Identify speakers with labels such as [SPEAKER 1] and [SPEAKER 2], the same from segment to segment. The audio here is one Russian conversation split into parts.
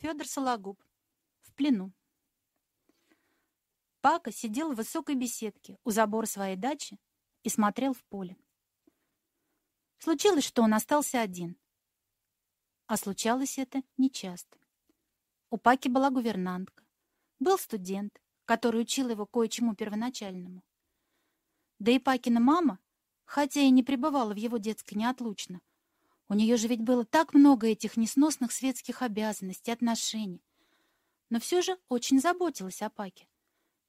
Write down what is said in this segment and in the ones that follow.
[SPEAKER 1] Федор Сологуб. В плену. Пака сидел в высокой беседке у забора своей дачи и смотрел в поле. Случилось, что он остался один. А случалось это нечасто. У Паки была гувернантка. Был студент, который учил его кое-чему первоначальному. Да и Пакина мама, хотя и не пребывала в его детской неотлучно, у нее же ведь было так много этих несносных светских обязанностей, отношений. Но все же очень заботилась о Паке.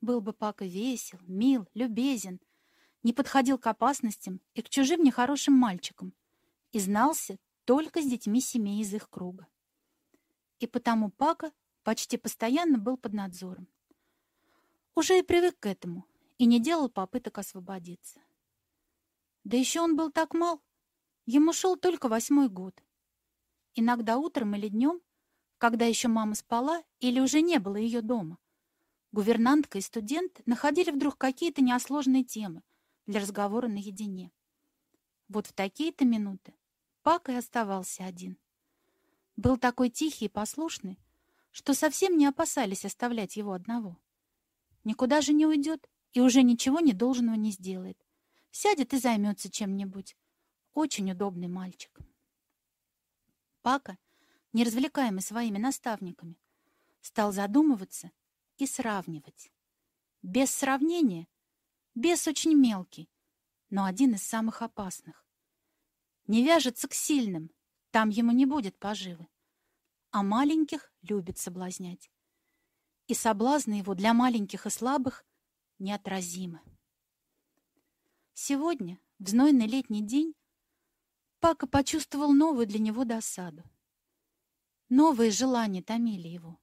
[SPEAKER 1] Был бы Пака весел, мил, любезен, не подходил к опасностям и к чужим нехорошим мальчикам и знался только с детьми семей из их круга. И потому Пака почти постоянно был под надзором. Уже и привык к этому и не делал попыток освободиться. Да еще он был так мал, Ему шел только восьмой год. Иногда утром или днем, когда еще мама спала или уже не было ее дома, гувернантка и студент находили вдруг какие-то неосложные темы для разговора наедине. Вот в такие-то минуты Пак и оставался один. Был такой тихий и послушный, что совсем не опасались оставлять его одного. Никуда же не уйдет и уже ничего недолжного не сделает. Сядет и займется чем-нибудь, очень удобный мальчик. Пака, не развлекаемый своими наставниками, стал задумываться и сравнивать. Без сравнения, без очень мелкий, но один из самых опасных. Не вяжется к сильным, там ему не будет поживы, а маленьких любит соблазнять. И соблазны его для маленьких и слабых неотразимы. Сегодня, в знойный летний день, Пака почувствовал новую для него досаду. Новые желания томили его.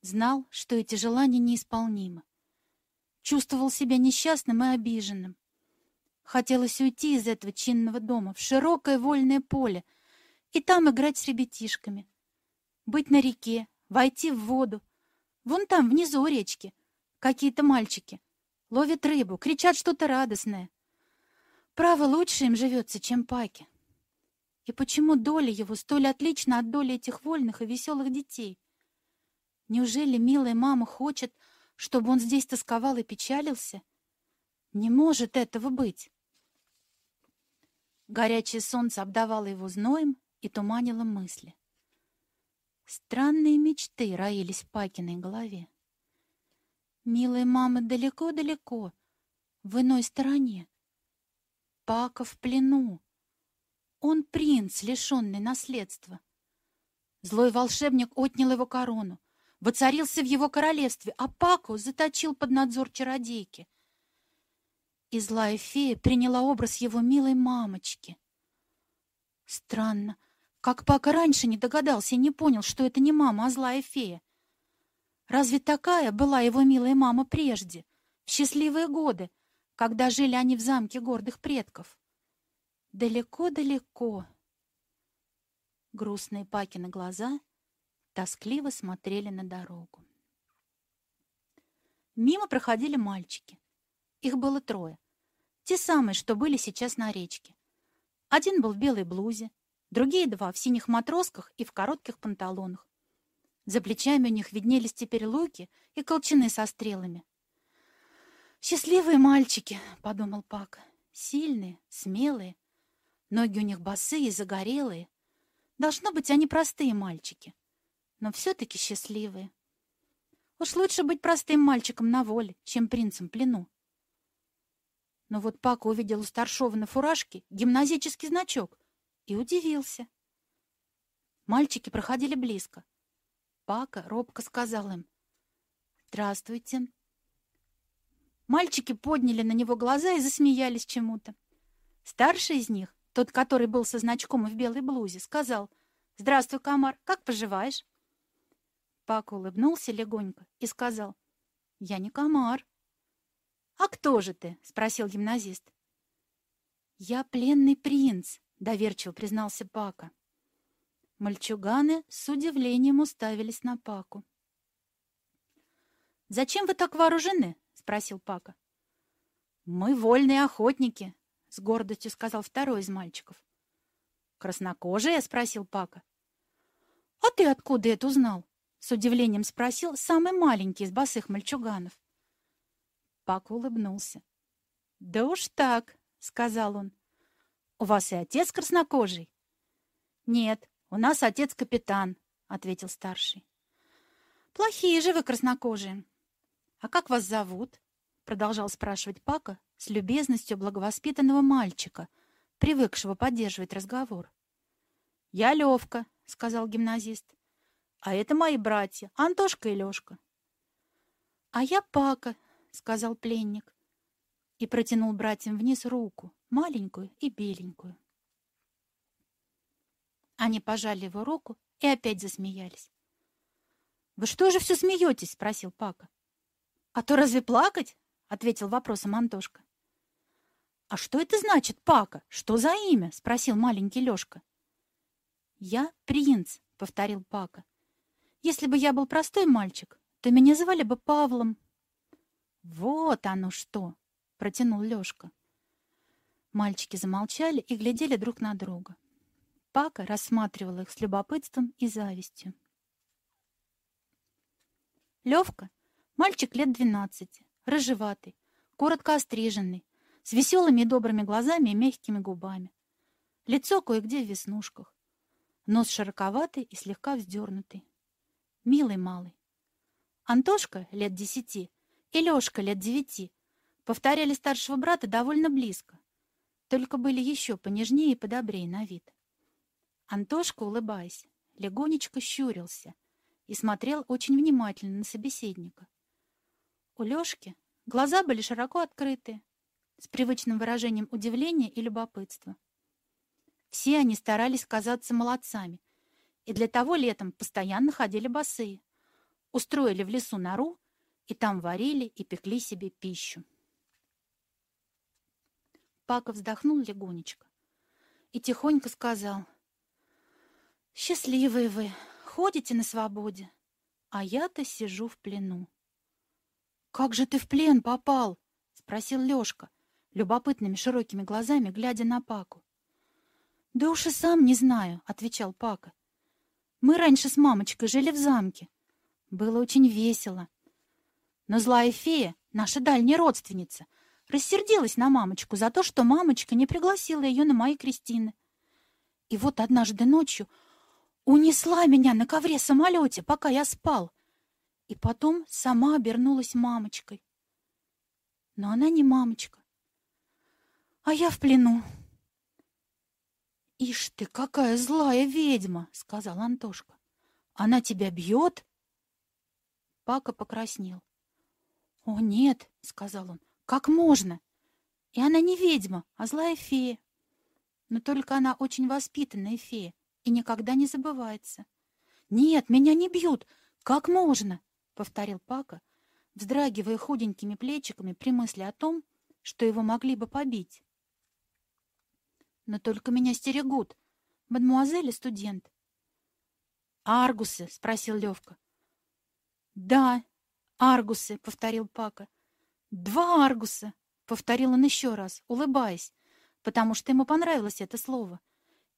[SPEAKER 1] Знал, что эти желания неисполнимы. Чувствовал себя несчастным и обиженным. Хотелось уйти из этого чинного дома в широкое вольное поле и там играть с ребятишками. Быть на реке, войти в воду. Вон там, внизу речки, какие-то мальчики. Ловят рыбу, кричат что-то радостное. Право, лучше им живется, чем Паке. И почему доля его столь отлична от доли этих вольных и веселых детей? Неужели милая мама хочет, чтобы он здесь тосковал и печалился? Не может этого быть. Горячее солнце обдавало его зноем и туманило мысли. Странные мечты роились в Пакиной голове. Милая мама далеко-далеко, в иной стороне. Пака в плену. Он принц, лишенный наследства. Злой волшебник отнял его корону, воцарился в его королевстве, а Паку заточил под надзор чародейки. И злая фея приняла образ его милой мамочки. Странно, как Пака раньше не догадался и не понял, что это не мама, а злая фея. Разве такая была его милая мама прежде, в счастливые годы, когда жили они в замке гордых предков? Далеко-далеко. Грустные Пакины глаза тоскливо смотрели на дорогу. Мимо проходили мальчики. Их было трое. Те самые, что были сейчас на речке. Один был в белой блузе, другие два в синих матросках и в коротких панталонах. За плечами у них виднелись теперь луки и колчаны со стрелами. «Счастливые мальчики», — подумал Пак, — «сильные, смелые, Ноги у них босые, загорелые. Должно быть, они простые мальчики, но все-таки счастливые. Уж лучше быть простым мальчиком на воле, чем принцем плену. Но вот Пака увидел у старшова на фуражке гимназический значок и удивился. Мальчики проходили близко. Пака робко сказал им «Здравствуйте». Мальчики подняли на него глаза и засмеялись чему-то. Старший из них, тот, который был со значком и в белой блузе, сказал «Здравствуй, комар, как поживаешь?» Пак улыбнулся легонько и сказал «Я не комар». «А кто же ты?» — спросил гимназист. «Я пленный принц», — доверчиво признался Пака. Мальчуганы с удивлением уставились на Паку. «Зачем вы так вооружены?» — спросил Пака. «Мы вольные охотники», с гордостью сказал второй из мальчиков. «Краснокожая?» — спросил Пака. «А ты откуда это узнал?» С удивлением спросил самый маленький из босых мальчуганов. Пак улыбнулся. «Да уж так», — сказал он. «У вас и отец краснокожий?» «Нет, у нас отец капитан», — ответил старший. «Плохие же вы краснокожие». «А как вас зовут?» — продолжал спрашивать Пака с любезностью благовоспитанного мальчика, привыкшего поддерживать разговор. «Я Левка», — сказал гимназист. «А это мои братья, Антошка и Лешка». «А я Пака», — сказал пленник и протянул братьям вниз руку, маленькую и беленькую. Они пожали его руку и опять засмеялись. «Вы что же все смеетесь?» — спросил Пака. «А то разве плакать?» — ответил вопросом Антошка. «А что это значит, Пака? Что за имя?» — спросил маленький Лешка. «Я принц», — повторил Пака. «Если бы я был простой мальчик, то меня звали бы Павлом». «Вот оно что!» — протянул Лешка. Мальчики замолчали и глядели друг на друга. Пака рассматривал их с любопытством и завистью. Левка — мальчик лет двенадцати, рыжеватый, коротко остриженный, с веселыми и добрыми глазами и мягкими губами. Лицо кое-где в веснушках. Нос широковатый и слегка вздернутый. Милый малый. Антошка лет десяти и Лешка лет девяти повторяли старшего брата довольно близко, только были еще понежнее и подобрее на вид. Антошка, улыбаясь, легонечко щурился и смотрел очень внимательно на собеседника. У Лешки глаза были широко открыты, с привычным выражением удивления и любопытства. Все они старались казаться молодцами, и для того летом постоянно ходили босые, устроили в лесу нору, и там варили и пекли себе пищу. Пака вздохнул легонечко и тихонько сказал, «Счастливые вы, ходите на свободе, а я-то сижу в плену». «Как же ты в плен попал?» — спросил Лёшка, любопытными широкими глазами, глядя на Паку. «Да уж и сам не знаю», — отвечал Пака. «Мы раньше с мамочкой жили в замке. Было очень весело. Но злая фея, наша дальняя родственница, рассердилась на мамочку за то, что мамочка не пригласила ее на мои крестины. И вот однажды ночью унесла меня на ковре-самолете, пока я спал, и потом сама обернулась мамочкой. Но она не мамочка, а я в плену. «Ишь ты, какая злая ведьма!» — сказал Антошка. «Она тебя бьет?» Пака покраснел. «О, нет!» — сказал он. «Как можно? И она не ведьма, а злая фея. Но только она очень воспитанная фея и никогда не забывается». «Нет, меня не бьют! Как можно?» — повторил Пака, вздрагивая худенькими плечиками при мысли о том, что его могли бы побить. Но только меня стерегут. Мадмуазель и студент. «Аргусы?» — спросил Левка. «Да, аргусы», — повторил Пака. «Два аргуса», — повторил он еще раз, улыбаясь, потому что ему понравилось это слово.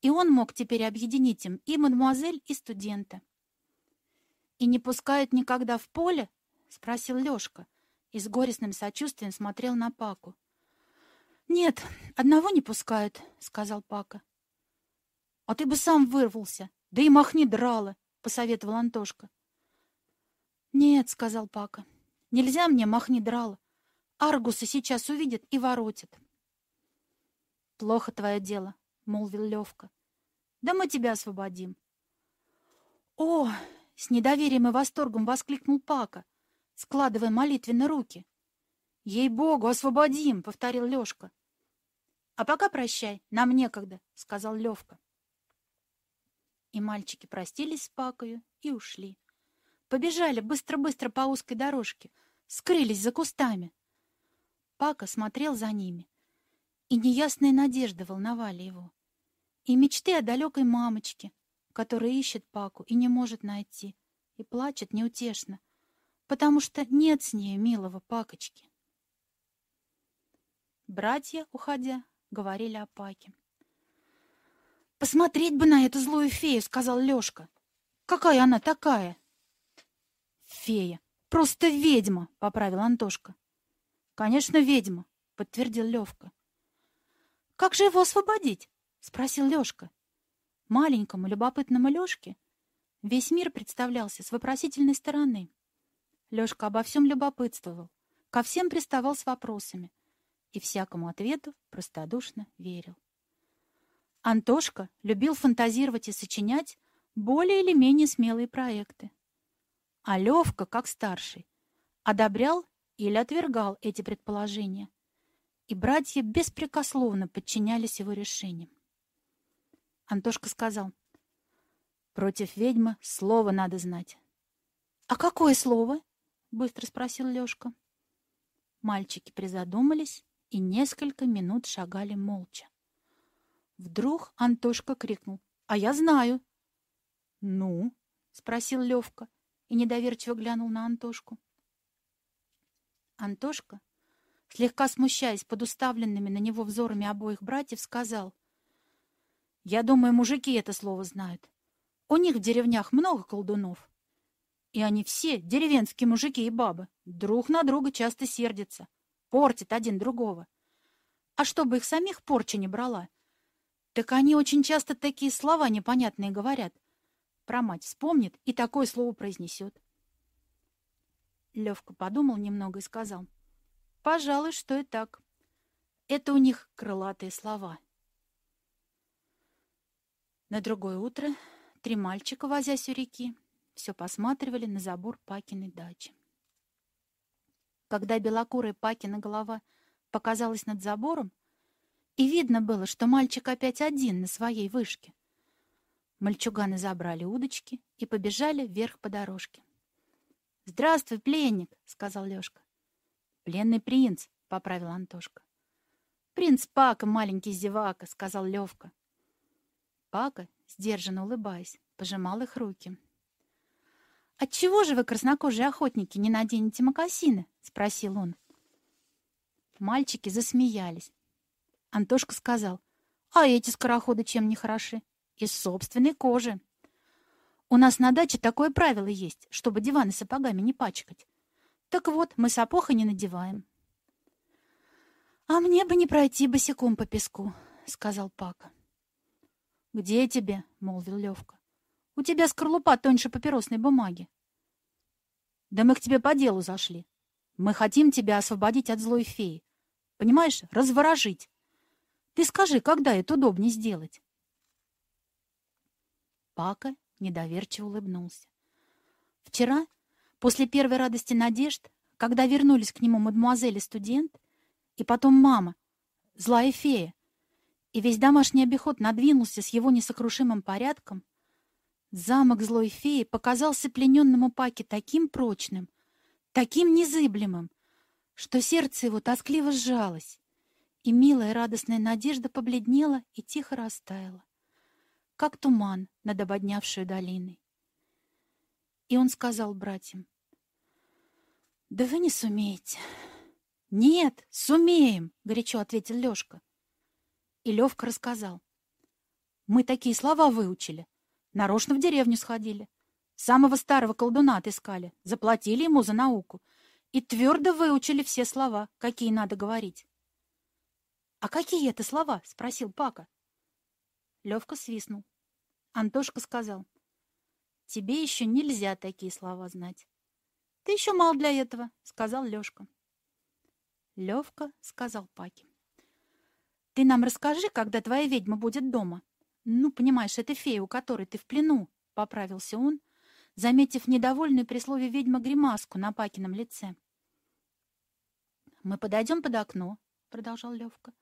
[SPEAKER 1] И он мог теперь объединить им и мадмуазель, и студента. «И не пускают никогда в поле?» — спросил Лешка и с горестным сочувствием смотрел на Паку. «Нет, одного не пускают», — сказал Пака. «А ты бы сам вырвался, да и махни драла», — посоветовал Антошка. «Нет», — сказал Пака, — «нельзя мне махни драла. Аргусы сейчас увидят и воротят». «Плохо твое дело», — молвил Левка. «Да мы тебя освободим». «О!» — с недоверием и восторгом воскликнул Пака, складывая молитвенно руки. «Ей-богу, освободим!» — повторил Лёшка. «А пока прощай, нам некогда», — сказал Левка. И мальчики простились с Пакою и ушли. Побежали быстро-быстро по узкой дорожке, скрылись за кустами. Пака смотрел за ними, и неясные надежды волновали его. И мечты о далекой мамочке, которая ищет Паку и не может найти, и плачет неутешно, потому что нет с ней милого Пакочки. Братья, уходя, говорили о Паке. «Посмотреть бы на эту злую фею», — сказал Лёшка. «Какая она такая?» Фея. Просто ведьма, поправил Антошка. Конечно, ведьма, подтвердил Левка. Как же его освободить? спросил Лешка. Маленькому любопытному Лешке весь мир представлялся с вопросительной стороны. Лешка обо всем любопытствовал, ко всем приставал с вопросами и всякому ответу простодушно верил. Антошка любил фантазировать и сочинять более или менее смелые проекты. А Левка, как старший, одобрял или отвергал эти предположения, и братья беспрекословно подчинялись его решениям. Антошка сказал, «Против ведьмы слово надо знать». «А какое слово?» — быстро спросил Лешка. Мальчики призадумались и несколько минут шагали молча. Вдруг Антошка крикнул, «А я знаю!» «Ну?» — спросил Левка и недоверчиво глянул на Антошку. Антошка, слегка смущаясь под уставленными на него взорами обоих братьев, сказал, «Я думаю, мужики это слово знают. У них в деревнях много колдунов. И они все, деревенские мужики и бабы, друг на друга часто сердятся, портят один другого. А чтобы их самих порча не брала, так они очень часто такие слова непонятные говорят. Про мать вспомнит и такое слово произнесет. Левка подумал немного и сказал. Пожалуй, что и так. Это у них крылатые слова. На другое утро три мальчика, возясь у реки, все посматривали на забор Пакиной дачи. Когда белокурая Пакина голова показалась над забором, и видно было, что мальчик опять один на своей вышке. Мальчуганы забрали удочки и побежали вверх по дорожке. «Здравствуй, пленник!» — сказал Лёшка. «Пленный принц!» — поправил Антошка. «Принц Пака, маленький зевака!» — сказал Левка. Пака, сдержанно улыбаясь, пожимал их руки. «Отчего же вы, краснокожие охотники, не наденете мокасины?» — спросил он. Мальчики засмеялись. Антошка сказал, «А эти скороходы чем не хороши?» «Из собственной кожи». «У нас на даче такое правило есть, чтобы диваны сапогами не пачкать. Так вот, мы сапог не надеваем». «А мне бы не пройти босиком по песку», — сказал Пака. «Где тебе?» — молвил Левка. «У тебя скорлупа тоньше папиросной бумаги». «Да мы к тебе по делу зашли. Мы хотим тебя освободить от злой феи. Понимаешь, разворожить. Ты скажи, когда это удобнее сделать?» Пака недоверчиво улыбнулся. Вчера, после первой радости надежд, когда вернулись к нему мадемуазель и студент, и потом мама, злая фея, и весь домашний обиход надвинулся с его несокрушимым порядком, замок злой феи показался плененному Паке таким прочным, таким незыблемым, что сердце его тоскливо сжалось и милая радостная надежда побледнела и тихо растаяла, как туман над ободнявшей долиной. И он сказал братьям, «Да вы не сумеете». «Нет, сумеем!» — горячо ответил Лёшка. И Левка рассказал. «Мы такие слова выучили. Нарочно в деревню сходили. Самого старого колдуна отыскали, заплатили ему за науку и твердо выучили все слова, какие надо говорить. «А какие это слова?» — спросил Пака. Левка свистнул. Антошка сказал. «Тебе еще нельзя такие слова знать». «Ты еще мал для этого», — сказал Лешка. Левка сказал Паке. «Ты нам расскажи, когда твоя ведьма будет дома. Ну, понимаешь, это фея, у которой ты в плену», — поправился он, заметив недовольную при слове ведьма гримаску на Пакином лице. «Мы подойдем под окно», — продолжал Левка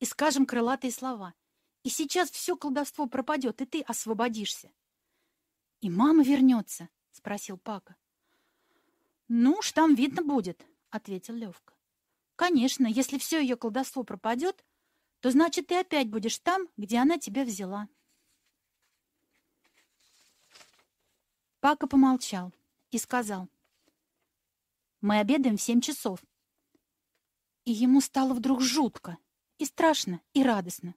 [SPEAKER 1] и скажем крылатые слова. И сейчас все колдовство пропадет, и ты освободишься. — И мама вернется? — спросил Пака. — Ну уж там видно будет, — ответил Левка. — Конечно, если все ее колдовство пропадет, то значит ты опять будешь там, где она тебя взяла. Пака помолчал и сказал. — Мы обедаем в семь часов. И ему стало вдруг жутко. И страшно, и радостно.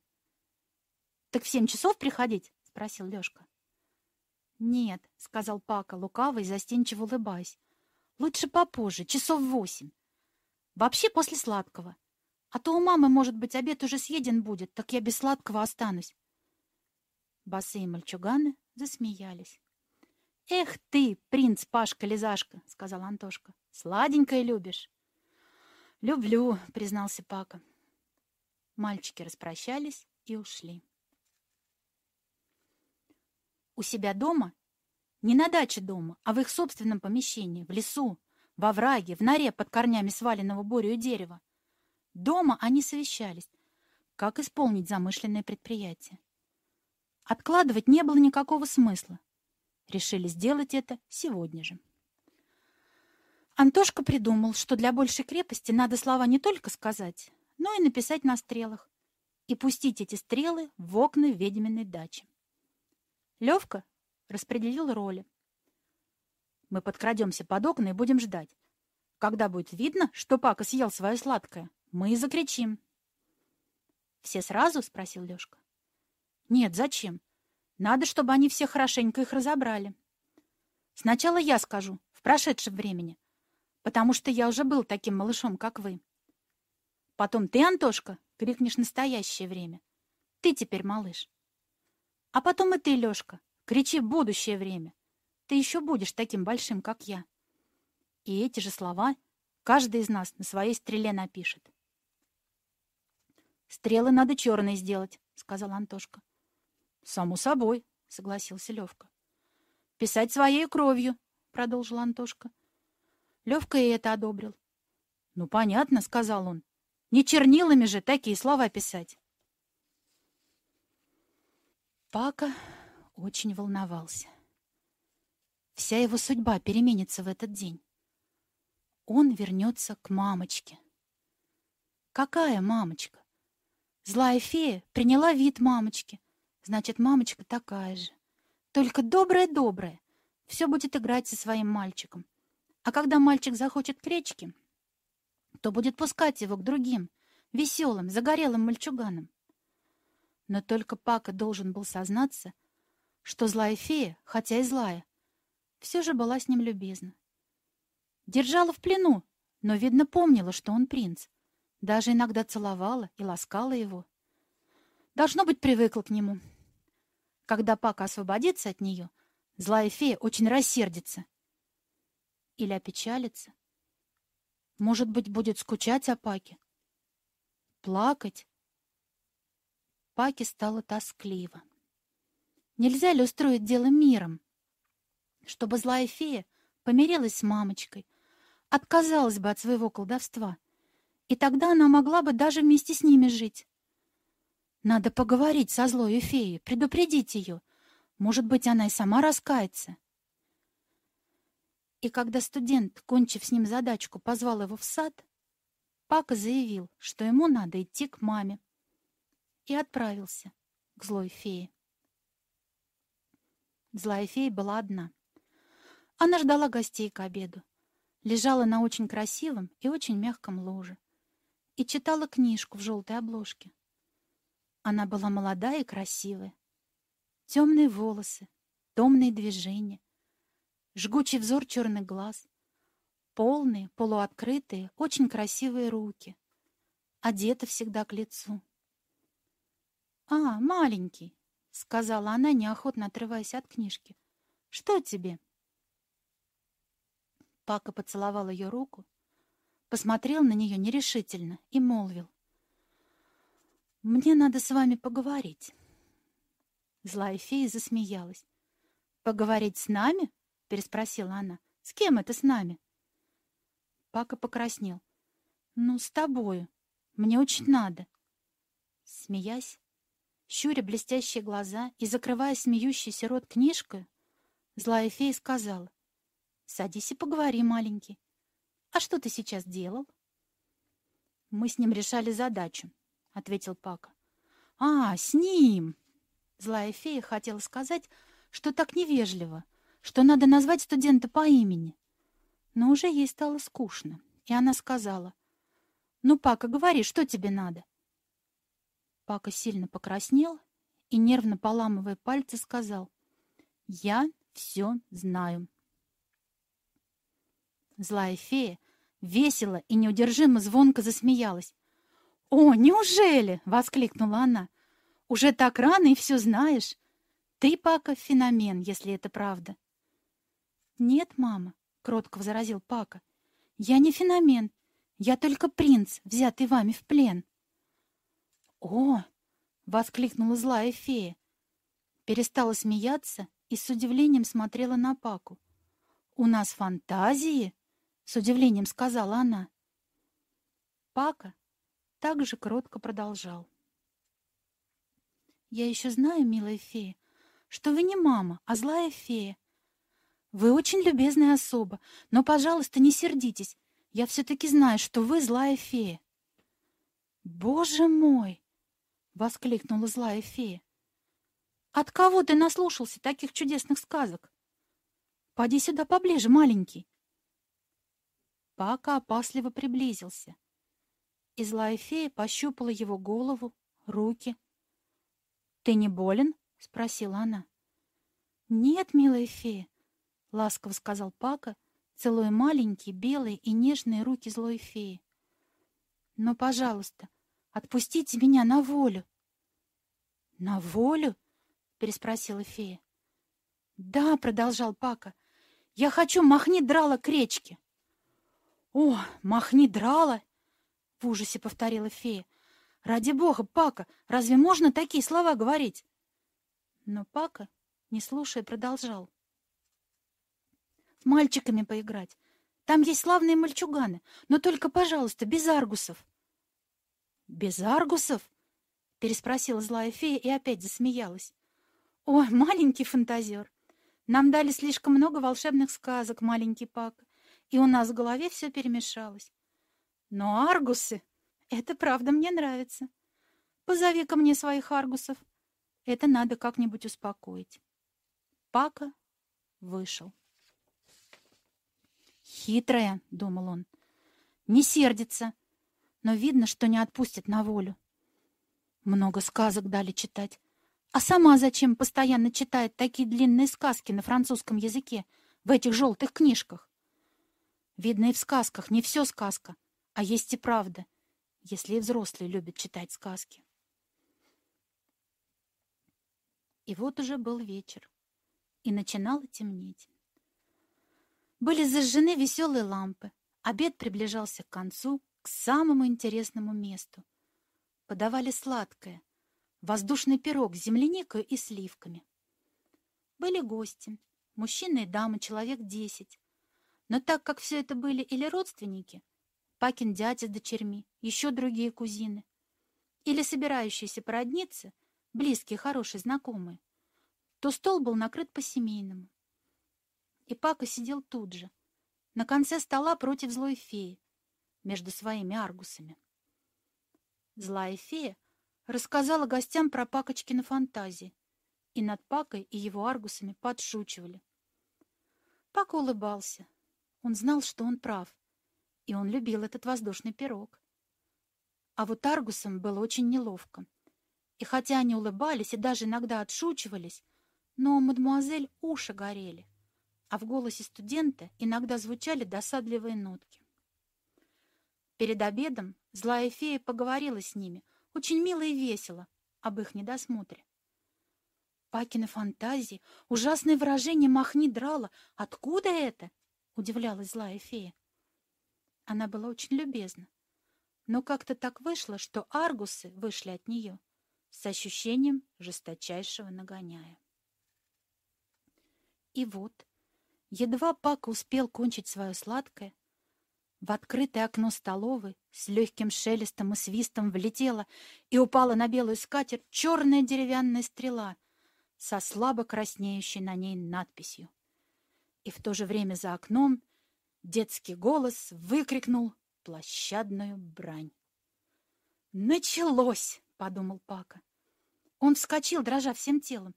[SPEAKER 1] «Так в семь часов приходить?» — спросил Лёшка. «Нет», — сказал Пака, лукавый, застенчиво улыбаясь. Лучше попозже, часов восемь. Вообще после сладкого. А то у мамы, может быть, обед уже съеден будет, так я без сладкого останусь. Босые мальчуганы засмеялись. «Эх ты, принц Пашка-лизашка!» — сказал Антошка. «Сладенькое любишь?» «Люблю», — признался Пака. Мальчики распрощались и ушли. У себя дома, не на даче дома, а в их собственном помещении, в лесу, во враге, в норе под корнями сваленного борю дерева. Дома они совещались, как исполнить замышленное предприятие. Откладывать не было никакого смысла. Решили сделать это сегодня же. Антошка придумал, что для большей крепости надо слова не только сказать, но и написать на стрелах и пустить эти стрелы в окна ведьминой дачи. Левка распределил роли. Мы подкрадемся под окна и будем ждать. Когда будет видно, что Пака съел свое сладкое, мы и закричим. «Все сразу?» — спросил Лешка. «Нет, зачем? Надо, чтобы они все хорошенько их разобрали. Сначала я скажу, в прошедшем времени, потому что я уже был таким малышом, как вы. Потом ты, Антошка, крикнешь настоящее время. Ты теперь малыш. А потом и ты, Лешка, кричи будущее время. Ты еще будешь таким большим, как я. И эти же слова каждый из нас на своей стреле напишет. «Стрелы надо черные сделать», — сказал Антошка. «Само собой», — согласился Левка. «Писать своей кровью», — продолжил Антошка. Левка и это одобрил. «Ну, понятно», — сказал он. «Не чернилами же такие слова писать». Пака очень волновался. Вся его судьба переменится в этот день. Он вернется к мамочке. Какая мамочка? Злая фея приняла вид мамочки. Значит, мамочка такая же. Только добрая-добрая. Все будет играть со своим мальчиком. А когда мальчик захочет к речке, то будет пускать его к другим, веселым, загорелым мальчуганам. Но только Пака должен был сознаться, что злая фея, хотя и злая, все же была с ним любезна. Держала в плену, но, видно, помнила, что он принц. Даже иногда целовала и ласкала его. Должно быть, привыкла к нему. Когда Пака освободится от нее, злая фея очень рассердится или опечалится. Может быть, будет скучать о Паке? Плакать? Паке стало тоскливо. Нельзя ли устроить дело миром? Чтобы злая фея помирилась с мамочкой, отказалась бы от своего колдовства, и тогда она могла бы даже вместе с ними жить. Надо поговорить со злой феей, предупредить ее. Может быть, она и сама раскается. И когда студент, кончив с ним задачку, позвал его в сад, Пака заявил, что ему надо идти к маме, и отправился к злой фее. Злая фея была одна. Она ждала гостей к обеду, лежала на очень красивом и очень мягком ложе и читала книжку в желтой обложке. Она была молодая и красивая. Темные волосы, томные движения, жгучий взор черных глаз, полные, полуоткрытые, очень красивые руки, одета всегда к лицу. «А, маленький», — сказала она, неохотно отрываясь от книжки. «Что тебе?» Пака поцеловал ее руку, посмотрел на нее нерешительно и молвил. «Мне надо с вами поговорить». Злая фея засмеялась. «Поговорить с нами?» переспросила она. «С кем это с нами?» Пака покраснел. «Ну, с тобою. Мне очень надо». Смеясь, щуря блестящие глаза и закрывая смеющийся рот книжкой, злая фея сказала. «Садись и поговори, маленький. А что ты сейчас делал?» «Мы с ним решали задачу», — ответил Пака. «А, с ним!» Злая фея хотела сказать, что так невежливо — что надо назвать студента по имени. Но уже ей стало скучно, и она сказала, «Ну, Пака, говори, что тебе надо?» Пака сильно покраснел и, нервно поламывая пальцы, сказал, «Я все знаю». Злая фея весело и неудержимо звонко засмеялась. «О, неужели?» — воскликнула она. «Уже так рано и все знаешь. Ты, Пака, феномен, если это правда». «Нет, мама», — кротко возразил Пака. «Я не феномен. Я только принц, взятый вами в плен». «О!» — воскликнула злая фея. Перестала смеяться и с удивлением смотрела на Паку. «У нас фантазии?» — с удивлением сказала она. Пака также кротко продолжал. «Я еще знаю, милая фея, что вы не мама, а злая фея. Вы очень любезная особа, но, пожалуйста, не сердитесь. Я все-таки знаю, что вы злая фея». «Боже мой!» — воскликнула злая фея. «От кого ты наслушался таких чудесных сказок? Поди сюда поближе, маленький». Пака опасливо приблизился — и злая фея пощупала его голову, руки. «Ты не болен?» — спросила она. «Нет, милая фея», — ласково сказал Пака, целуя маленькие, белые и нежные руки злой феи. «Но, пожалуйста, отпустите меня на волю». «На волю?» — переспросила фея. «Да», — продолжал Пака, — «я хочу махни драла к речке». «О, махни драла!» В ужасе повторила фея. «Ради бога, Пака, разве можно такие слова говорить?» Но Пака, не слушая, продолжал. «С мальчиками поиграть. Там есть славные мальчуганы, но только, пожалуйста, без аргусов». «Без аргусов?» — переспросила злая фея и опять засмеялась. «Ой, маленький фантазер! Нам дали слишком много волшебных сказок, маленький Пака, и у нас в голове все перемешалось. Но аргусы — это правда мне нравится. Позови ко мне своих аргусов. Это надо как-нибудь успокоить. Пака вышел. «Хитрая», — думал он, — «не сердится, но видно, что не отпустит на волю. Много сказок дали читать. А сама зачем постоянно читает такие длинные сказки на французском языке в этих желтых книжках? Видно, и в сказках не все сказка, а есть и правда, если и взрослые любят читать сказки. И вот уже был вечер, и начинало темнеть. Были зажжены веселые лампы, обед приближался к концу, к самому интересному месту. Подавали сладкое, воздушный пирог с земляникой и сливками. Были гости, мужчины и дамы, человек десять. Но так как все это были или родственники, Пакин дядя с дочерьми, еще другие кузины. Или собирающиеся породниться, близкие, хорошие, знакомые. То стол был накрыт по-семейному. И Пака сидел тут же, на конце стола против злой феи, между своими аргусами. Злая фея рассказала гостям про Пакочкины фантазии, и над Пакой и его аргусами подшучивали. Пака улыбался. Он знал, что он прав и он любил этот воздушный пирог. А вот Аргусам было очень неловко. И хотя они улыбались и даже иногда отшучивались, но у мадемуазель уши горели, а в голосе студента иногда звучали досадливые нотки. Перед обедом злая фея поговорила с ними, очень мило и весело, об их недосмотре. Пакины фантазии, ужасное выражение «махни драла». Откуда это? — удивлялась злая фея. Она была очень любезна. Но как-то так вышло, что аргусы вышли от нее с ощущением жесточайшего нагоняя. И вот, едва Пака успел кончить свое сладкое, в открытое окно столовой с легким шелестом и свистом влетела и упала на белую скатерть черная деревянная стрела со слабо краснеющей на ней надписью. И в то же время за окном Детский голос выкрикнул площадную брань. «Началось!» — подумал Пака. Он вскочил, дрожа всем телом,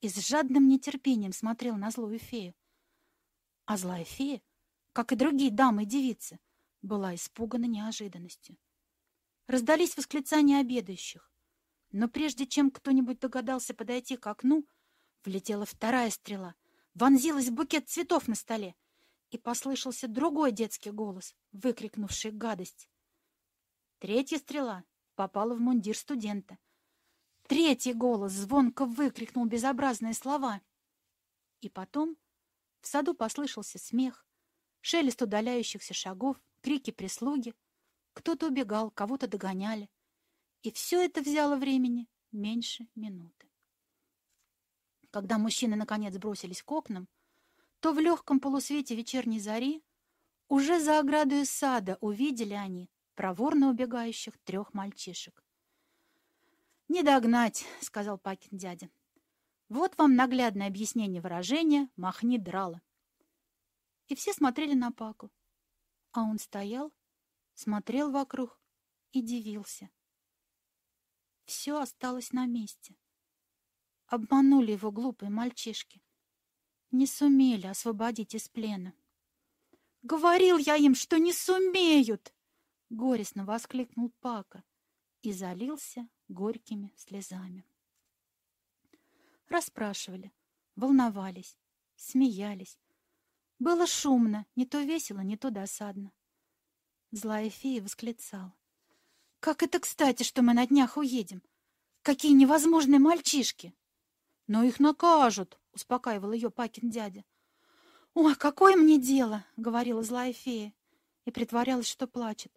[SPEAKER 1] и с жадным нетерпением смотрел на злую фею. А злая фея, как и другие дамы и девицы, была испугана неожиданностью. Раздались восклицания обедающих, но прежде чем кто-нибудь догадался подойти к окну, влетела вторая стрела, вонзилась в букет цветов на столе И послышался другой детский голос, выкрикнувший гадость. Третья стрела попала в мундир студента. Третий голос звонко выкрикнул безобразные слова. И потом в саду послышался смех, шелест удаляющихся шагов, крики прислуги. Кто-то убегал, кого-то догоняли. И все это взяло времени меньше минуты. Когда мужчины наконец бросились к окнам, то в легком полусвете вечерней зари уже за оградой сада увидели они проворно убегающих трех мальчишек. «Не догнать», — сказал Пакин дядя. «Вот вам наглядное объяснение выражения «махни драла». И все смотрели на Паку. А он стоял, смотрел вокруг и дивился. Все осталось на месте. Обманули его глупые мальчишки. Не сумели освободить из плена. «Говорил я им, что не сумеют!» Горестно воскликнул Пака и залился горькими слезами. Расспрашивали, волновались, смеялись. Было шумно, не то весело, не то досадно. Злая фея восклицала. «Как это кстати, что мы на днях уедем! Какие невозможные мальчишки!» «Но их накажут!» — успокаивал ее Пакин дядя. «Ой, какое мне дело!» — говорила злая фея и притворялась, что плачет.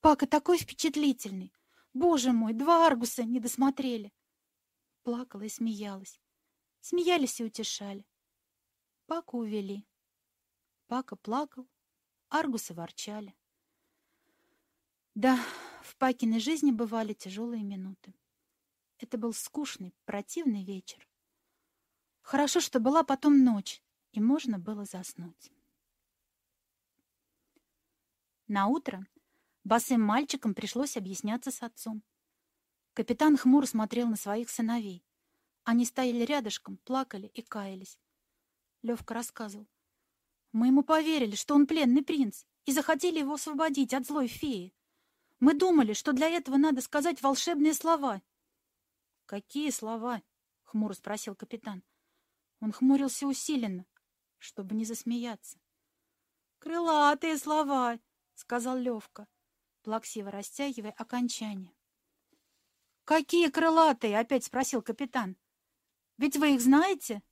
[SPEAKER 1] «Пака такой впечатлительный! Боже мой, два аргуса не досмотрели!» Плакала и смеялась. Смеялись и утешали. Паку увели. Пака плакал, аргусы ворчали. Да, в Пакиной жизни бывали тяжелые минуты. Это был скучный, противный вечер. Хорошо, что была потом ночь, и можно было заснуть. На утро босым мальчикам пришлось объясняться с отцом. Капитан хмуро смотрел на своих сыновей. Они стояли рядышком, плакали и каялись. Левка рассказывал. Мы ему поверили, что он пленный принц, и захотели его освободить от злой феи. Мы думали, что для этого надо сказать волшебные слова. — Какие слова? — хмуро спросил капитан. Он хмурился усиленно, чтобы не засмеяться. — Крылатые слова, — сказал Левка, плаксиво растягивая окончание. — Какие крылатые? — опять спросил капитан. — Ведь вы их знаете?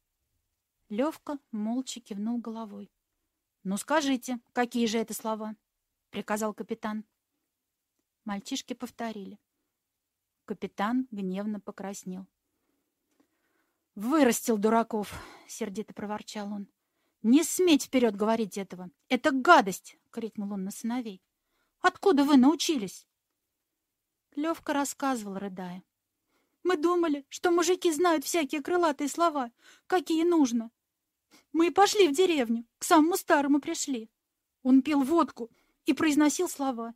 [SPEAKER 1] Левка молча кивнул головой. — Ну, скажите, какие же это слова? — приказал капитан. Мальчишки повторили. Капитан гневно покраснел. «Вырастил дураков!» — сердито проворчал он. «Не сметь вперед говорить этого! Это гадость!» — крикнул он на сыновей. «Откуда вы научились?» Левка рассказывал, рыдая. «Мы думали, что мужики знают всякие крылатые слова, какие нужно. Мы и пошли в деревню, к самому старому пришли. Он пил водку и произносил слова.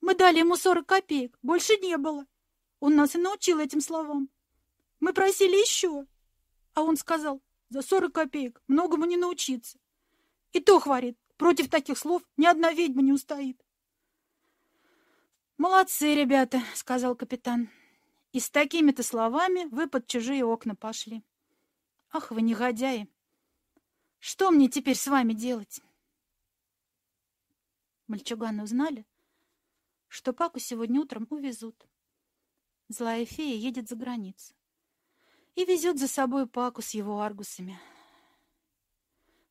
[SPEAKER 1] Мы дали ему сорок копеек, больше не было. Он нас и научил этим словам. Мы просили еще. А он сказал, за сорок копеек многому не научиться. И то, хварит, против таких слов ни одна ведьма не устоит. «Молодцы, ребята», — сказал капитан. «И с такими-то словами вы под чужие окна пошли. Ах, вы негодяи! Что мне теперь с вами делать?» Мальчуганы узнали, что Паку сегодня утром увезут. Злая фея едет за границу и везет за собой Паку с его аргусами.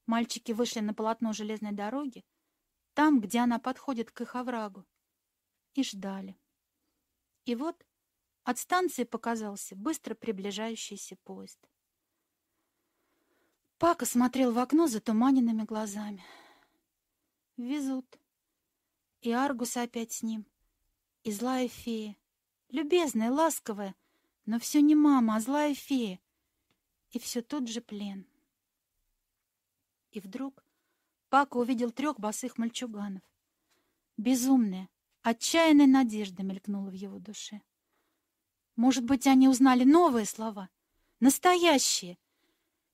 [SPEAKER 1] Мальчики вышли на полотно железной дороги, там, где она подходит к их оврагу, и ждали. И вот от станции показался быстро приближающийся поезд. Пака смотрел в окно затуманенными глазами. Везут. И Аргус опять с ним, и злая фея, любезная, ласковая, но все не мама, а злая фея, и все тот же плен. И вдруг Пака увидел трех босых мальчуганов. Безумная, отчаянная надежда мелькнула в его душе. Может быть, они узнали новые слова, настоящие,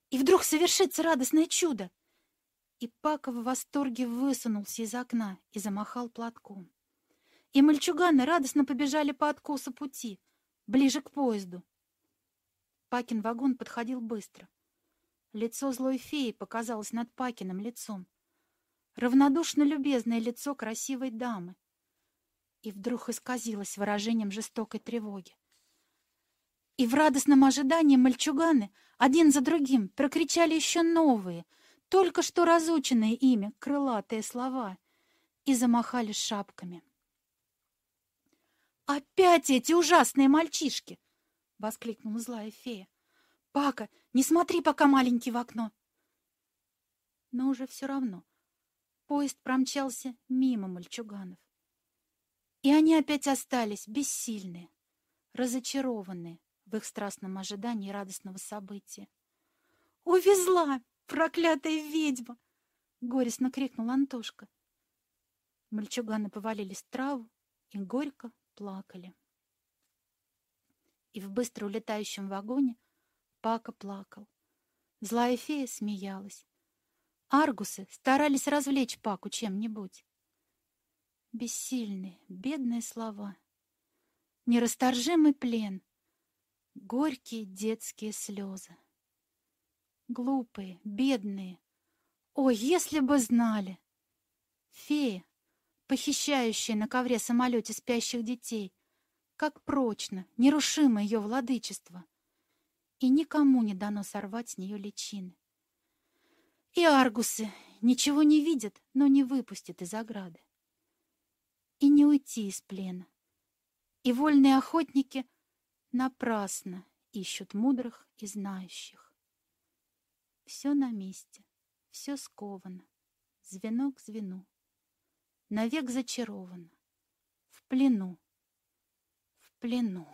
[SPEAKER 1] и вдруг совершится радостное чудо — и Пака в восторге высунулся из окна и замахал платком. И мальчуганы радостно побежали по откосу пути, ближе к поезду. Пакин вагон подходил быстро. Лицо злой феи показалось над Пакиным лицом. Равнодушно любезное лицо красивой дамы. И вдруг исказилось выражением жестокой тревоги. И в радостном ожидании мальчуганы один за другим прокричали еще новые, только что разученные ими крылатые слова и замахали шапками. «Опять эти ужасные мальчишки!» — воскликнула злая фея. «Пака, не смотри пока маленький в окно!» Но уже все равно поезд промчался мимо мальчуганов. И они опять остались бессильные, разочарованные в их страстном ожидании радостного события. «Увезла, проклятая ведьма!» — горестно крикнул Антошка. Мальчуганы повалились в траву и горько плакали. И в быстро улетающем вагоне Пака плакал. Злая фея смеялась. Аргусы старались развлечь Паку чем-нибудь. Бессильные, бедные слова. Нерасторжимый плен. Горькие детские слезы. Глупые, бедные. О, если бы знали! Фея, похищающая на ковре самолете спящих детей, как прочно, нерушимо ее владычество, и никому не дано сорвать с нее личины. И аргусы ничего не видят, но не выпустят из ограды. И не уйти из плена. И вольные охотники напрасно ищут мудрых и знающих. Все на месте, все сковано, звено к звену навек зачарована, в плену, в плену.